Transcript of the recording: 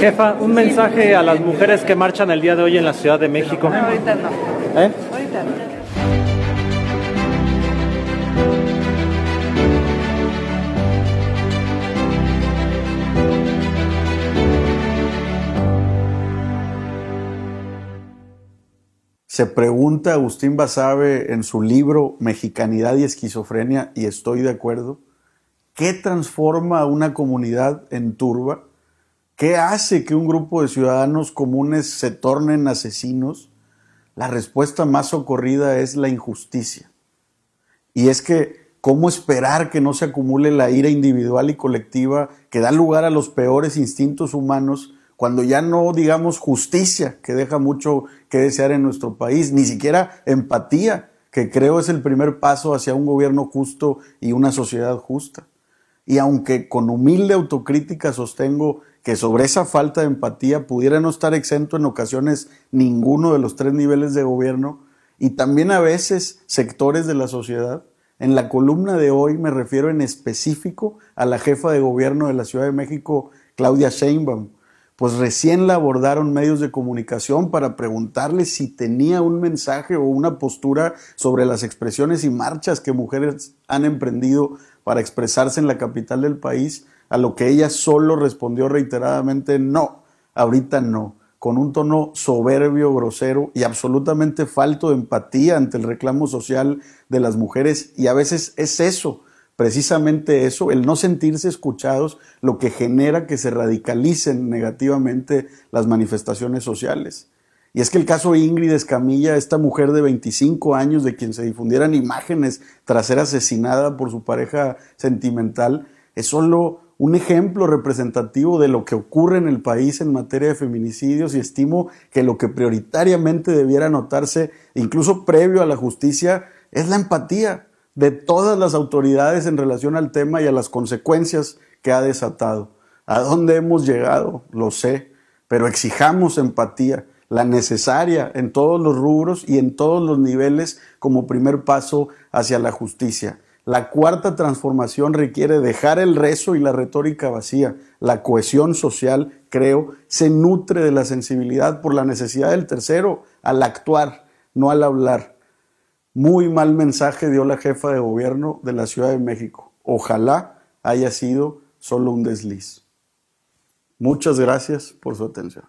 Jefa, un mensaje a las mujeres que marchan el día de hoy en la Ciudad de México. No, ahorita no. ¿Eh? Ahorita no. Se pregunta Agustín Basabe en su libro Mexicanidad y Esquizofrenia, y estoy de acuerdo, ¿qué transforma a una comunidad en turba? ¿Qué hace que un grupo de ciudadanos comunes se tornen asesinos? La respuesta más socorrida es la injusticia. Y es que, ¿cómo esperar que no se acumule la ira individual y colectiva que da lugar a los peores instintos humanos cuando ya no digamos justicia, que deja mucho que desear en nuestro país, ni siquiera empatía, que creo es el primer paso hacia un gobierno justo y una sociedad justa? Y aunque con humilde autocrítica sostengo que sobre esa falta de empatía pudiera no estar exento en ocasiones ninguno de los tres niveles de gobierno y también a veces sectores de la sociedad, en la columna de hoy me refiero en específico a la jefa de gobierno de la Ciudad de México, Claudia Sheinbaum, pues recién la abordaron medios de comunicación para preguntarle si tenía un mensaje o una postura sobre las expresiones y marchas que mujeres han emprendido para expresarse en la capital del país, a lo que ella solo respondió reiteradamente no, ahorita no, con un tono soberbio, grosero y absolutamente falto de empatía ante el reclamo social de las mujeres y a veces es eso, precisamente eso, el no sentirse escuchados, lo que genera que se radicalicen negativamente las manifestaciones sociales. Y es que el caso Ingrid Escamilla, esta mujer de 25 años de quien se difundieran imágenes tras ser asesinada por su pareja sentimental, es solo un ejemplo representativo de lo que ocurre en el país en materia de feminicidios y estimo que lo que prioritariamente debiera notarse, incluso previo a la justicia, es la empatía de todas las autoridades en relación al tema y a las consecuencias que ha desatado. ¿A dónde hemos llegado? Lo sé, pero exijamos empatía, la necesaria en todos los rubros y en todos los niveles como primer paso hacia la justicia. La cuarta transformación requiere dejar el rezo y la retórica vacía. La cohesión social, creo, se nutre de la sensibilidad por la necesidad del tercero al actuar, no al hablar. Muy mal mensaje dio la jefa de gobierno de la Ciudad de México. Ojalá haya sido solo un desliz. Muchas gracias por su atención.